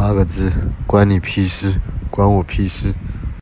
八个字关你屁事关我屁事。